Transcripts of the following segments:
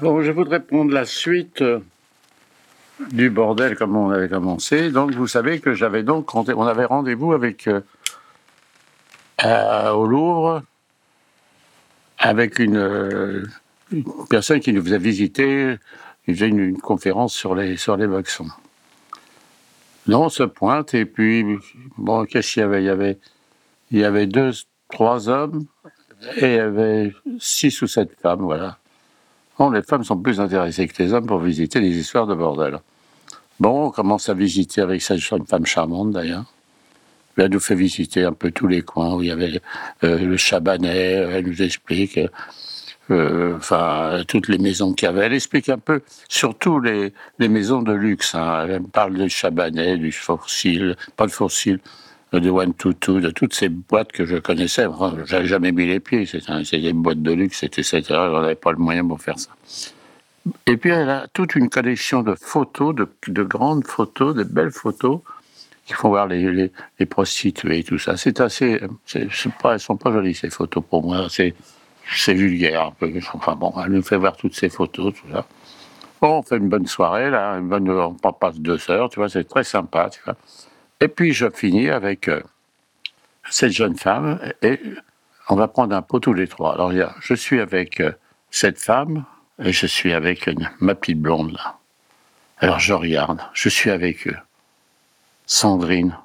Bon, je voudrais prendre la suite euh, du bordel comme on avait commencé. Donc, vous savez que j'avais donc on avait rendez-vous avec euh, à- au Louvre avec une, euh, personne qui nous faisait visiter, qui faisait une, conférence sur les sur les boxons. Non, on se pointe et puis bon, qu'est-ce qu'il y avait? Il y avait il y avait deux, trois hommes et il y avait six ou sept femmes, voilà. Les femmes sont plus intéressées que les hommes pour visiter des histoires de bordel. Bon, on commence à visiter avec cette femme charmante d'ailleurs. Elle nous fait visiter un peu tous les coins où il y avait euh, le Chabanais. Elle nous explique, euh, enfin, toutes les maisons qu'il y avait. Elle explique un peu, surtout les, les maisons de luxe. hein. Elle parle du Chabanais, du Fourcil, pas de Fourcil, de One Two Two, de toutes ces boîtes que je connaissais. Enfin, j'avais jamais mis les pieds. C'était un- c'était des boîtes de luxe, erreur. On n'avait pas le moyen pour faire ça. Et puis elle a toute une collection de photos, de, de grandes photos, de belles photos qui font voir les, prostituées et tout ça. C'est assez, pas, elles sont pas jolies ces photos pour moi. C'est, c'est vulgaire un peu. Enfin bon, elle nous fait voir toutes ces photos, tout ça. Bon, on fait une bonne soirée là, une bonne, on passe deux heures, tu vois, c'est très sympa, tu vois. Et puis je finis avec euh, cette jeune femme et on va prendre un pot tous les trois. Alors je suis avec euh, cette femme et je suis avec une- ma petite blonde là. Alors je regarde, je suis avec eux. Sandrine.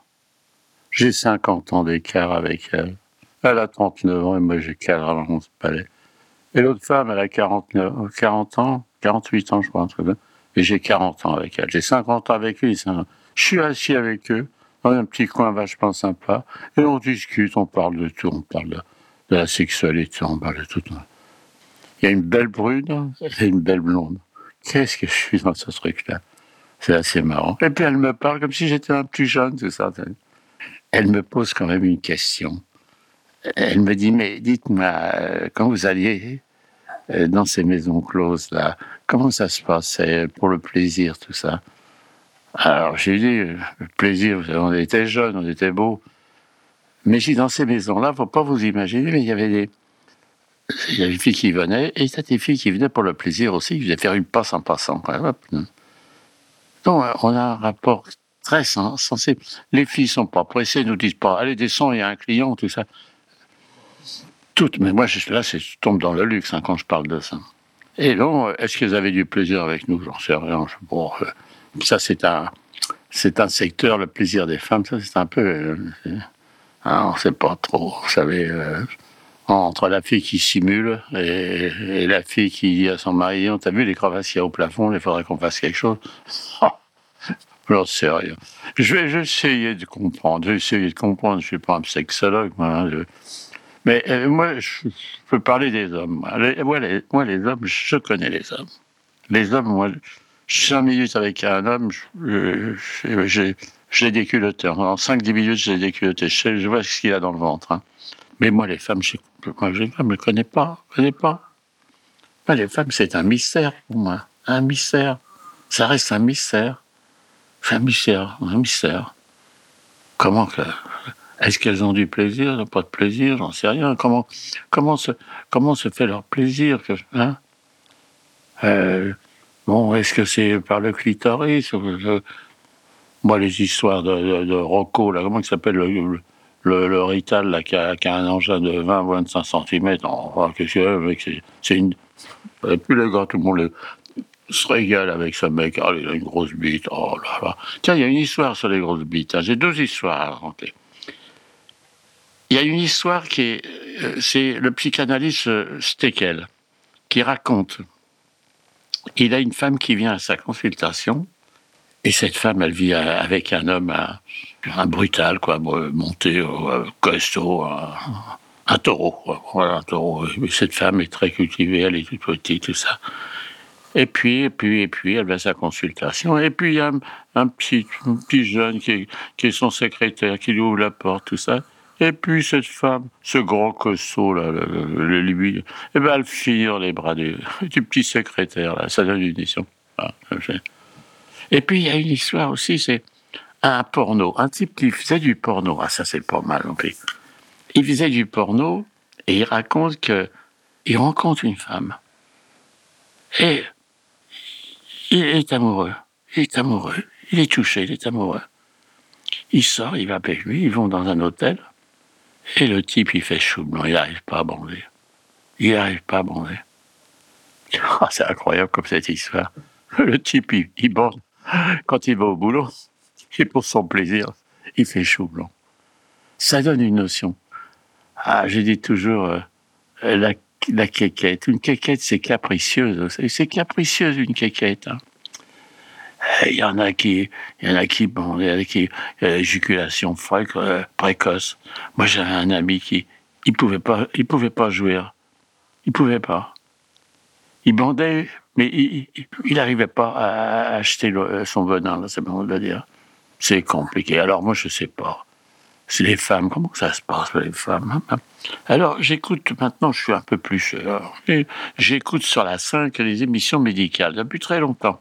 J'ai 50 ans d'écart avec elle. Elle a 39 ans et moi j'ai 41 palais. Et l'autre femme, elle a 49, 40 ans, 48 ans je crois, et j'ai 40 ans avec elle. J'ai 50 ans avec sont- Je suis assis avec eux un petit coin vachement sympa et on discute, on parle de tout, on parle de, la sexualité, on parle de tout. Il y a une belle brune et une belle blonde. Qu'est-ce que je suis dans ce truc-là? C'est assez marrant. Et puis elle me parle comme si j'étais un plus jeune, tout ça. Elle me pose quand même une question. Elle me dit, mais dites-moi, euh, quand vous alliez euh, dans ces maisons closes là, comment ça se passait pour le plaisir, tout ça? Alors j'ai dit, euh, plaisir, on était jeunes, on était beaux. Mais j'ai dans ces maisons-là, faut pas vous imaginer, mais il y avait des, il filles qui venaient, et a des filles qui venaient pour le plaisir aussi, qui venaient faire une passe en passant. Donc, euh, on a un rapport très sen- sensible. Les filles sont pas pressées, nous disent pas, allez, descends, il y a un client, tout ça. Toutes, mais moi, là, je tombe dans le luxe hein, quand je parle de ça. Et donc, euh, est-ce qu'elles avaient du plaisir avec nous? J'en sais rien. Bon, ça, c'est un, c'est un secteur, le plaisir des femmes, ça, c'est un peu. euh, hein, on ne sait pas trop, vous savez. euh, entre la fille qui simule et, la fille qui dit à son mari On t'a vu les crevasses qu'il y a au plafond, il faudrait qu'on fasse quelque chose. J'en sais rien. Je vais, essayer de comprendre. De comprendre. Je ne suis pas un sexologue, hein, Mais euh, moi, je, peux parler des hommes. Moi, les hommes, je connais les hommes. Les hommes, moi, cinq minutes avec un homme, je, je, je, l'ai déculotté. En 5-10 minutes, je l'ai déculotté. Je, je vois ce qu'il a dans le ventre. hein. Mais moi, les femmes, je ne connais pas. Connais pas. Les femmes, c'est un mystère pour moi. Un mystère. Ça reste un mystère. Un mystère. Un mystère. Comment que. Est-ce qu'elles ont du plaisir, pas de plaisir, j'en sais rien. Comment, comment, se, comment se fait leur plaisir hein? Euh, Bon, est-ce que c'est par le clitoris le- Moi, les histoires de, Rocco, là, comment il s'appelle le, le, Rital, là, qui a, qui a un engin de 20 ou 25 cm. Enfin, qu'est-ce que c'est, c'est- une. Et puis les gars, tout le monde se régale avec ce mec. Ah, il a une grosse bite. Oh là là. Tiens, il y a une histoire sur les grosses bites. hein. J'ai deux histoires à raconter. Il y a une histoire qui est. euh, C'est le psychanalyste euh, Steckel qui raconte. Il a une femme qui vient à sa consultation. Et cette femme, elle vit euh, avec un homme, un, un brutal, quoi, bon, monté, euh, costaud, un, Un taureau, voilà, un taureau. Cette femme est très cultivée, elle est toute petite, tout ça. Et puis, et puis, et puis, elle va à sa consultation. Et puis, il y a un, petit, petit jeune qui est, son secrétaire, qui lui ouvre la porte, tout ça. Et puis, cette femme, ce grand costaud, là, le, lui, eh ben, elle finit les bras du, petit secrétaire, là. Ça donne une édition. Ah, et puis, il y a une histoire aussi, c'est un porno. Un type qui faisait du porno. Ah, ça, c'est pas mal, en fait. Il faisait du porno et il raconte que il rencontre une femme. Et il est amoureux. Il est amoureux. Il est touché, il est amoureux. Il sort, il va avec lui, ils vont dans un hôtel. Et le type, il fait chou blanc. Il n'arrive pas à bander. Il n'arrive pas à bander. Ah, c'est incroyable comme cette histoire. Le type, il, il bande. Quand il va au boulot, et pour son plaisir, il fait chou blanc. Ça donne une notion. Ah, j'ai dit toujours, euh, la la quéquette. Une quéquette, c'est capricieuse. C'est capricieuse, une quéquette. Hein. Il y en a qui, il y en a qui, bon, il y a qui, l'éjaculation euh, précoce. Moi, j'avais un ami qui, il pouvait pas, il pouvait pas jouer. Il pouvait pas. Il bandait, mais il n'arrivait pas à acheter son venin, c'est bon de. C'est compliqué. Alors moi, je sais pas c'est les femmes. Comment ça se passe les femmes hein, hein? Alors j'écoute maintenant, je suis un peu plus J'écoute sur la 5 les émissions médicales depuis très longtemps.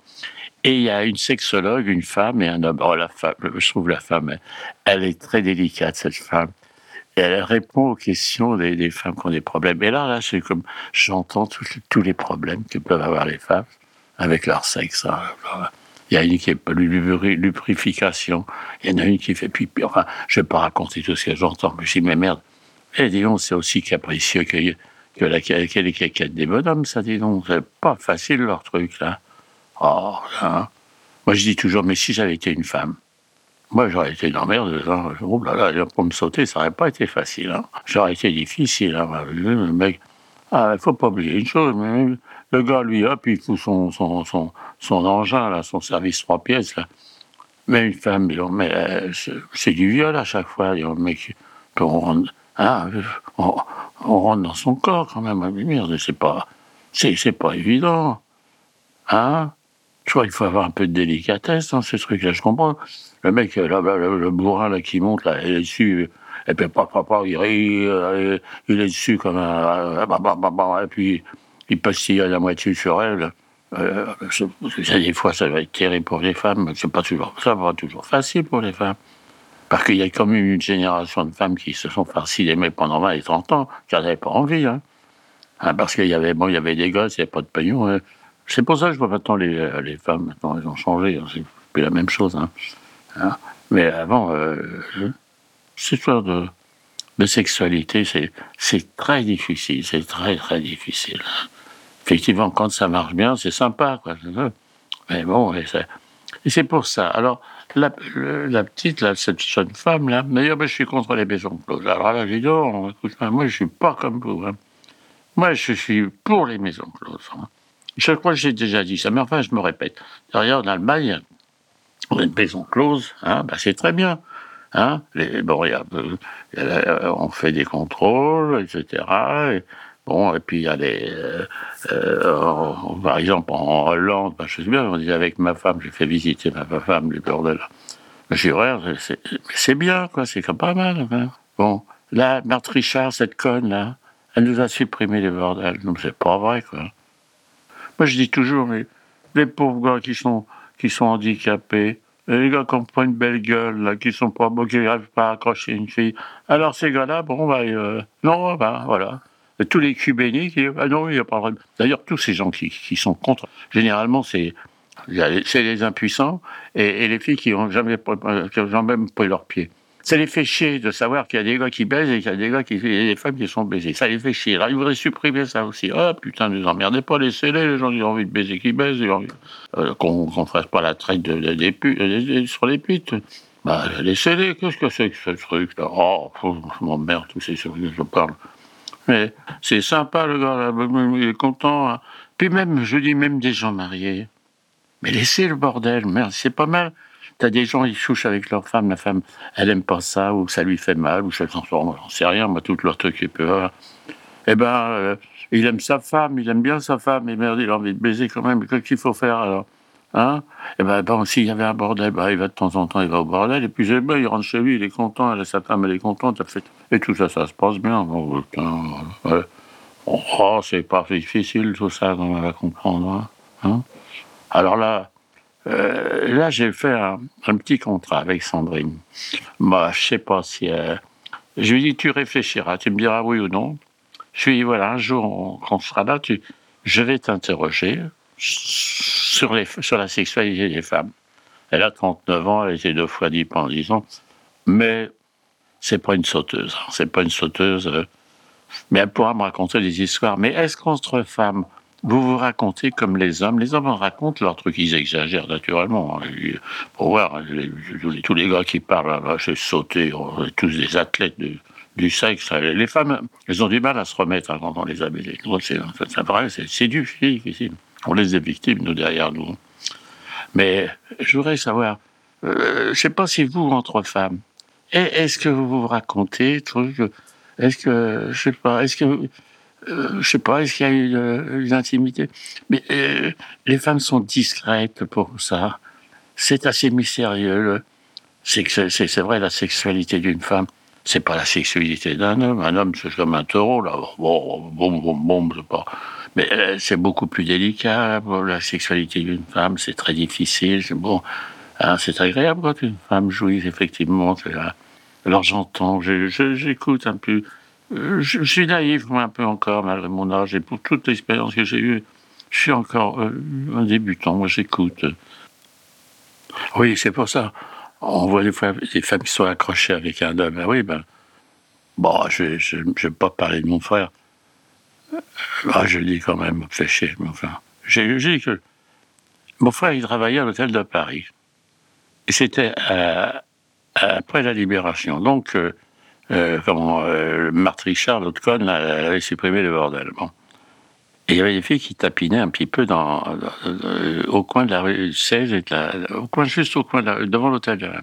Et il y a une sexologue, une femme et un homme. Oh la femme, je trouve la femme, elle est très délicate cette femme. Et elle répond aux questions des, femmes qui ont des problèmes. Et là, là, c'est comme j'entends tous les problèmes que peuvent avoir les femmes avec leur sexe. Hein. Il y a une qui est lubrification, il y en a une qui fait pipi. Enfin, je vais pas raconter tout ce que j'entends, mais je dis, mais merde. Et dis donc, c'est aussi capricieux que, que, la, que les des bonhommes, ça, dis donc. C'est pas facile, leur truc, là. Oh, là. Moi, je dis toujours, mais si j'avais été une femme, moi, j'aurais été dans merde. Hein. Oh là là, pour me sauter, ça n'aurait pas été facile. Hein. J'aurais été difficile. Hein. Le mec, ah, il faut pas oublier une chose, mais le gars, lui, hop, il fout son, son, son, son engin, là, son service trois pièces, là. Mais une femme, mais c'est du viol à chaque fois. Mais on rentre, hein, on, rentre dans son corps quand même. Merde, c'est pas, c'est pas évident. Hein Je crois qu'il faut avoir un peu de délicatesse dans ce truc-là. Je comprends. Le mec, là, le, bourrin là, qui monte, là, il est dessus. Et puis, papa, il rit, euh, il est dessus comme un. Et puis, il pastille à la moitié sur elle. Euh, des fois, ça va être terrible pour les femmes, c'est pas toujours, ça va toujours facile pour les femmes. Parce qu'il y a quand même une génération de femmes qui se sont farcies d'aimer pendant 20 et 30 ans, qui n'avaient pas envie. Hein. Hein, parce qu'il y avait, bon, y avait des gosses, il n'y avait pas de pognon. Hein. C'est pour ça que je vois maintenant les, euh, les femmes, maintenant, elles ont changé. Hein. C'est plus la même chose. Mais avant, euh, cette histoire de, de sexualité, c'est très difficile. C'est très, très difficile effectivement, quand ça marche bien, c'est sympa, quoi. Mais bon, et c'est pour ça. Alors, la, petite, là, cette jeune femme, là, d'ailleurs, ben, je suis contre les maisons closes. Alors là, dit, oh, écoute, moi, je suis pas comme vous. Hein. Moi, je suis pour les maisons closes. Hein. Je crois que j'ai déjà dit ça, mais enfin, je me répète. D'ailleurs, en Allemagne, une maison close, hein, ben, c'est très bien. Hein bon, y a, euh, on fait des contrôles, etc. Et, Bon, et puis il y a. Euh, euh, par exemple, en Hollande, ben, je sais bien, on disait avec ma femme, j'ai fait visiter ma femme, le bordel. J'ai dit, c'est bien, quoi, c'est pas mal. Bon, là, Marthe cette conne, là, elle nous a supprimé les bordels. Donc c'est pas vrai, quoi. Moi, je dis toujours, mais les pauvres gars qui sont, qui sont handicapés, les gars qui ont pas une belle gueule, là, qui sont pas qui n'arrivent pas à accrocher une fille. Alors ces gars-là, bon, bah, euh, non, ben voilà tous les qui ah non, il n'y a pas de D'ailleurs, tous ces gens qui, qui sont contre, généralement, c'est les impuissants et, les filles qui n'ont jamais, jamais pris leurs pieds. Ça les fait chier de savoir qu'il y a des gars qui baisent et qu'il y a des gars qui, des femmes qui sont baisées. Ça les fait chier. Alors, ils voudraient supprimer ça aussi. Ah, oh, putain, ne nous emmerdez pas, laissez-les, les gens qui ont envie de baiser, qui baisent, euh, qu'on ne fasse pas la traite de, des sur les putes. Bah, laissez-les, qu'est-ce que c'est que ce truc-là Oh, je m'emmerde, tous ces trucs que je parle. Mais c'est sympa, le gars, il est content. Hein. Puis même, je dis même des gens mariés. Mais laissez le bordel, merde, c'est pas mal. T'as des gens, ils chouchent avec leur femme, la femme, elle aime pas ça, ou ça lui fait mal, ou sort, j'en sais rien, moi, tout leur truc est peur. Eh ben, euh, il aime sa femme, il aime bien sa femme, et merde, il a envie de baiser quand même, qu'est-ce qu'il faut faire alors? Hein? Et ben, bon, s'il y avait un bordel, ben, il va de temps en temps, il va au bordel, et puis eh ben, il rentre chez lui, il est content, elle, sa femme, elle est contente, fait... et tout ça, ça se passe bien. Bon, oh, c'est pas difficile tout ça, on va comprendre. Hein, hein? Alors là, euh, là, j'ai fait un, petit contrat avec Sandrine. Moi, je sais pas si. Euh, je lui dis, tu réfléchiras, tu me diras oui ou non. Je lui dis, voilà, un jour, quand on sera là, tu, je vais t'interroger sur, la sexualité des femmes. Elle a 39 ans, elle été deux fois dit pendant 10 ans, mais c'est pas une sauteuse. Hein. C'est pas une sauteuse. Euh, mais elle pourra me raconter des histoires. Mais est-ce qu'entre femmes, vous vous racontez comme les hommes Les hommes racontent leurs trucs, ils exagèrent naturellement. Pour voir, tous les gars qui parlent, j'ai sauté, on est tous des athlètes du sexe. Les femmes, elles ont du mal à se remettre quand on les a baisées. C'est du difficile. On les est victimes, nous, derrière nous. Mais je voudrais savoir, euh, je ne sais pas si vous, entre femmes, est-ce que vous vous racontez trucs Est-ce que, je sais pas, est-ce que, euh, je sais pas, est-ce qu'il y a une, une intimité? Mais euh, les femmes sont discrètes pour ça. C'est assez mystérieux. C'est vrai la sexualité d'une femme. C'est pas la sexualité d'un homme. Un homme, c'est comme un taureau, là. Bon, bon, bon, bon, je sais pas. Mais euh, c'est beaucoup plus délicat. la sexualité d'une femme, c'est très difficile. Bon, hein, c'est agréable quand une femme jouit, effectivement. Alors j'entends, j'écoute un peu. Euh, je, suis naïf, moi, un peu encore, malgré mon âge. Et pour toute l'expérience que j'ai eue, je suis encore euh, un débutant. Moi, j'écoute. Oui, c'est pour ça. On voit des fois des femmes qui sont accrochées avec un homme. Ah oui, ben. Bon, je ne vais pas parler de mon frère. Ah, je dis quand même, fait chier. Enfin, j'ai dit que mon frère, il travaillait à l'hôtel de Paris. Et c'était euh, après la libération. Donc, euh, euh, comment, Marthe Richard, l'autre conne, elle avait supprimé le bordel. Bon. Et il y avait des filles qui tapinaient un petit peu dans, au coin de la rue 16, et au coin, juste au coin de devant l'hôtel.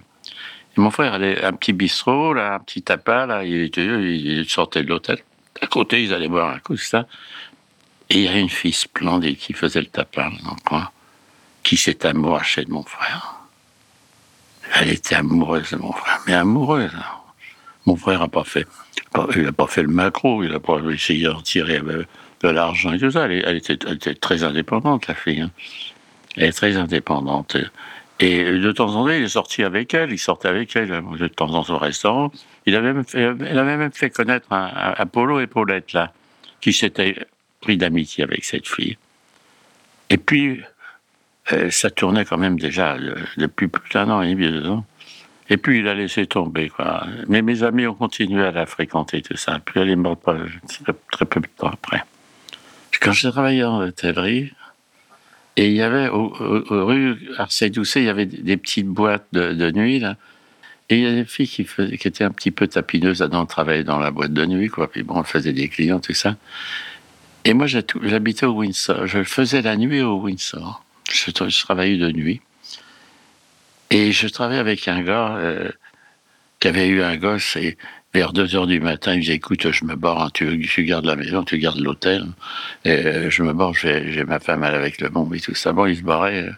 Et mon frère avait un petit bistrot, là, un petit tapas, là, il, il sortait de l'hôtel à côté, ils allaient boire un coup, ça. Et il y a une fille splendide qui faisait le tapin dans le coin, qui s'est amourachée de mon frère. Elle était amoureuse de mon frère, mais amoureuse. Hein. Mon frère n'a pas fait, il n'a pas fait le macro, il n'a pas essayé d'en tirer de l'argent et tout ça. Elle, était, très indépendante, la fille. Hein. Elle est très indépendante. Et de temps en temps, il est sorti avec elle, il sortait avec elle de temps en temps au restaurant. Il avait même fait, elle avait même fait connaître un, Apollo et Paulette, là, qui s'était pris d'amitié avec cette fille. Et puis, euh, ça tournait quand même déjà depuis plus d'un an et demi, deux ans. Et puis, il a laissé tomber, quoi. Mais mes amis ont continué à la fréquenter, tout ça. Puis, elle est morte très peu de temps après. Quand j'ai travaillé en hôtellerie, et il y avait, au, rue Arcet-Doucet, il y avait des petites boîtes de, nuit, là. Et il y a des filles qui, étaient un petit peu tapineuses dans travailler dans la boîte de nuit, quoi. Puis bon, elles faisaient des clients, tout ça. Et moi, j'habitais au Windsor. Je faisais la nuit au Windsor. Je, travaillais de nuit. Et je travaillais avec un gars euh, qui avait eu un gosse. Et vers 2 heures du matin, il disait Écoute, je me barre, tu, tu, gardes la maison, tu gardes l'hôtel. Et euh, je me barre, j'ai ma femme avec le bon et tout ça. Bon, il se barrait. Euh,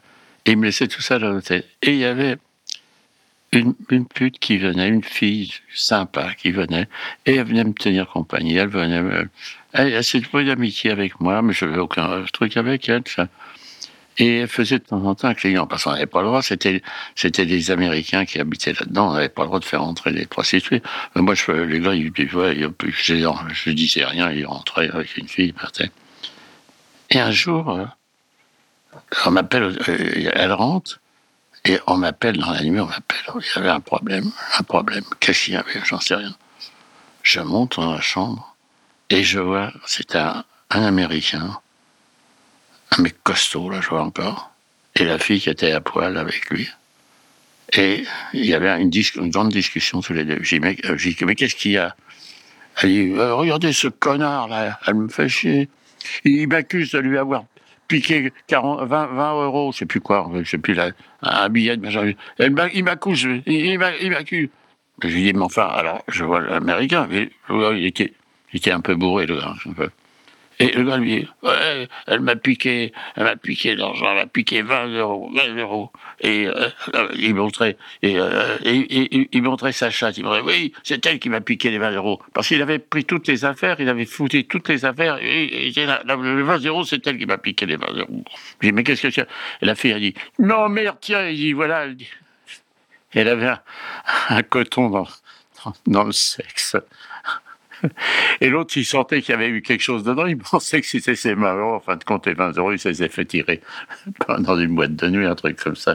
et il me laissait tout ça dans l'hôtel. Et il y avait une, une, pute qui venait, une fille sympa qui venait, et elle venait me tenir compagnie. Elle venait me. Elle, elle s'est d'amitié avec moi, mais je n'avais aucun truc avec elle. Ça. Et elle faisait de temps en temps un client, parce qu'on n'avait pas le droit, c'était, c'était des Américains qui habitaient là-dedans, on n'avait pas le droit de faire entrer les prostituées. Mais moi, je, les gars, ils, ouais, je, je disais rien, ils rentraient avec une fille, ils partaient. Et un jour, euh, on m'appelle, euh, elle rentre, et on m'appelle dans la nuit, on m'appelle, il y avait un problème, un problème. Qu'est-ce qu'il y avait? J'en sais rien. Je monte dans la chambre, et je vois, c'était un, un Américain, un mec costaud, là, je vois encore, et la fille qui était à poil avec lui. Et il y avait une, grande discussion tous les deux. J'ai dit, mais, euh, mais qu'est-ce qu'il y a? Elle dit, euh, regardez ce connard là, elle me fait chier. Il m'accuse de lui avoir piqué 40, 20, 20 euros, je sais plus quoi, je sais plus, là, un billet de Il m'a couché, il m'a il m'a cu- Je lui dis, mais enfin, alors, je vois l'américain, il était, un peu bourré, le gars, un peu. Et le gars lui dit, ouais, elle m'a piqué, elle m'a piqué l'argent, elle m'a piqué 20 euros, 20 euros. Et euh, il montrait, euh, et- il montrait sa chatte, il montrait, oui, c'est elle qui m'a piqué les 20 euros. Parce qu'il avait pris toutes les affaires, il avait foutu toutes les affaires, et, la- la- le 20 euros, c'est elle qui m'a piqué les 20 euros. Je dis, mais qu'est-ce que c'est? Et la fille, elle dit, non, merde, tiens, il dit, voilà, elle dit. Elle avait un, coton dans, dans le sexe. Et l'autre, il sentait qu'il y avait eu quelque chose dedans, il pensait que c'était ses 20 euros. En fin de compte, les 20 euros, il s'est fait tirer dans une boîte de nuit, un truc comme ça.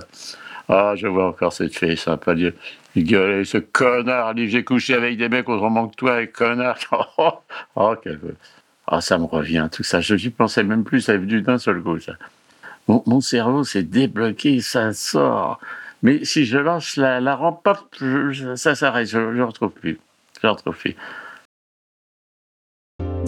Ah, je vois encore cette fille sympa. Dieu. Il gueulait, ce connard, j'ai couché avec des mecs autrement que toi, et connard. Oh, oh, quel... Ah, ça me revient, tout ça. Je n'y pensais même plus, ça est venu d'un seul coup, ça. Mon, cerveau s'est débloqué, ça sort. Mais si je lance la, rampe, ça s'arrête, je ne retrouve plus. Je retrouve plus.